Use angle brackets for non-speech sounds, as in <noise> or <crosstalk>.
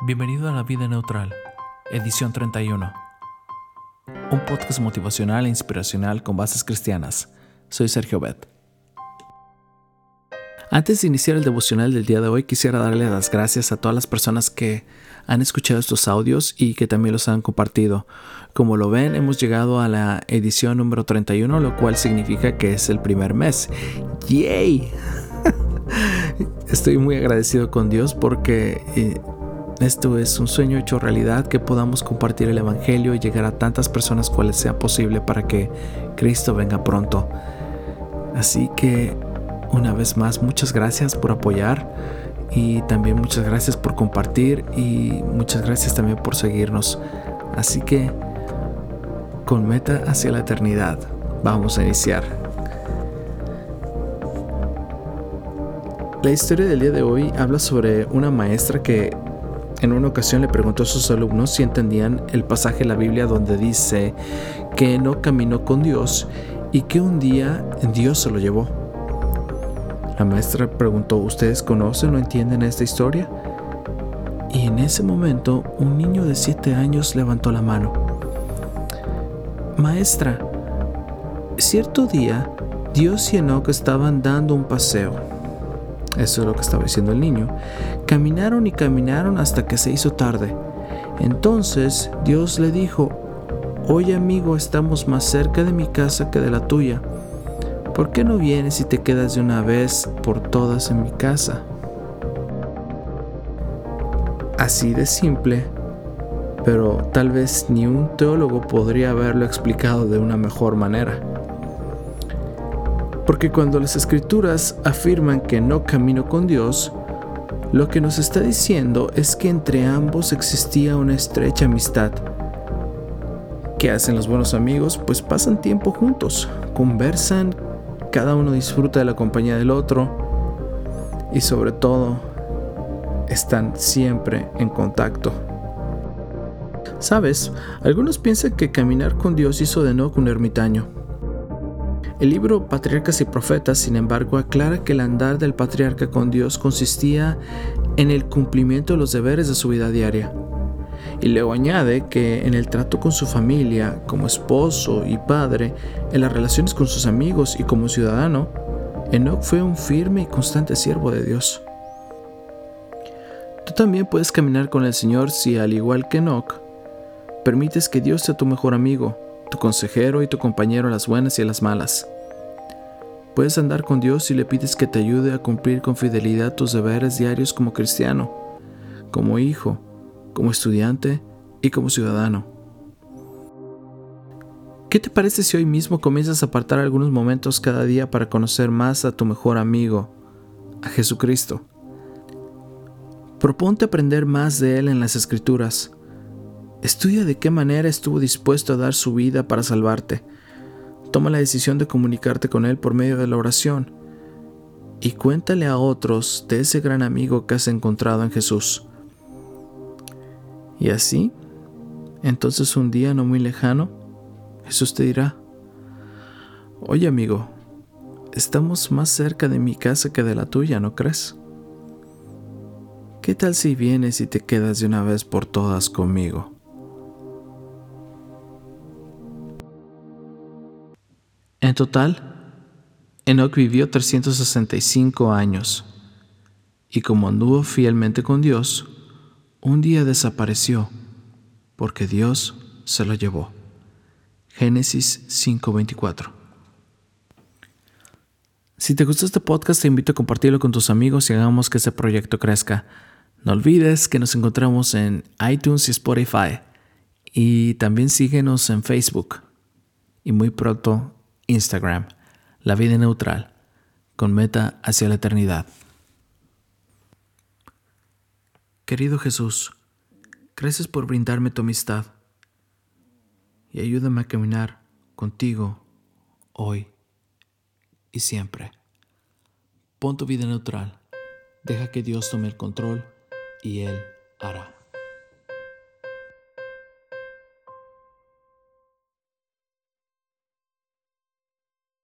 Bienvenido a La Vida Neutral, edición 31. Un podcast motivacional e inspiracional con bases cristianas. Soy Sergio Bet. Antes de iniciar el devocional del día de hoy, quisiera darle las gracias a todas las personas que han escuchado estos audios y que también los han compartido. Como lo ven, hemos llegado a la edición número 31, lo cual significa que es el primer mes. ¡Yay! <laughs> Estoy muy agradecido con Dios porque eh, esto es un sueño hecho realidad, que podamos compartir el Evangelio y llegar a tantas personas cuales sea posible para que Cristo venga pronto. Así que una vez más, muchas gracias por apoyar y también muchas gracias por compartir y muchas gracias también por seguirnos. Así que con meta hacia la eternidad, vamos a iniciar. La historia del día de hoy habla sobre una maestra que en una ocasión le preguntó a sus alumnos si entendían el pasaje de la Biblia donde dice que no caminó con Dios y que un día Dios se lo llevó. La maestra preguntó, ¿ustedes conocen o entienden esta historia? Y en ese momento un niño de 7 años levantó la mano. Maestra, cierto día Dios y Enoch estaban dando un paseo eso es lo que estaba diciendo el niño. Caminaron y caminaron hasta que se hizo tarde. Entonces Dios le dijo, Oye amigo, estamos más cerca de mi casa que de la tuya. ¿Por qué no vienes y te quedas de una vez por todas en mi casa? Así de simple, pero tal vez ni un teólogo podría haberlo explicado de una mejor manera. Porque cuando las escrituras afirman que no camino con Dios, lo que nos está diciendo es que entre ambos existía una estrecha amistad. ¿Qué hacen los buenos amigos? Pues pasan tiempo juntos, conversan, cada uno disfruta de la compañía del otro y sobre todo están siempre en contacto. Sabes, algunos piensan que caminar con Dios hizo de Enoch un ermitaño. El libro Patriarcas y Profetas, sin embargo, aclara que el andar del patriarca con Dios consistía en el cumplimiento de los deberes de su vida diaria. Y luego añade que en el trato con su familia, como esposo y padre, en las relaciones con sus amigos y como ciudadano, Enoch fue un firme y constante siervo de Dios. Tú también puedes caminar con el Señor si, al igual que Enoch, permites que Dios sea tu mejor amigo, tu consejero y tu compañero las buenas y las malas. Puedes andar con Dios si le pides que te ayude a cumplir con fidelidad tus deberes diarios como cristiano, como hijo, como estudiante y como ciudadano. ¿Qué te parece si hoy mismo comienzas a apartar algunos momentos cada día para conocer más a tu mejor amigo, a Jesucristo? Proponte aprender más de Él en las Escrituras Estudia de qué manera estuvo dispuesto a dar su vida para salvarte. Toma la decisión de comunicarte con Él por medio de la oración. Y cuéntale a otros de ese gran amigo que has encontrado en Jesús. Y así, entonces un día no muy lejano, Jesús te dirá, Oye amigo, estamos más cerca de mi casa que de la tuya, ¿no crees? ¿Qué tal si vienes y te quedas de una vez por todas conmigo? En total, Enoch vivió 365 años y como anduvo fielmente con Dios, un día desapareció porque Dios se lo llevó. Génesis 5:24 Si te gustó este podcast, te invito a compartirlo con tus amigos y hagamos que este proyecto crezca. No olvides que nos encontramos en iTunes y Spotify. Y también síguenos en Facebook. Y muy pronto Instagram, La Vida Neutral, con meta hacia la eternidad. Querido Jesús, gracias por brindarme tu amistad y ayúdame a caminar contigo hoy y siempre. Pon tu vida neutral, deja que Dios tome el control y Él hará.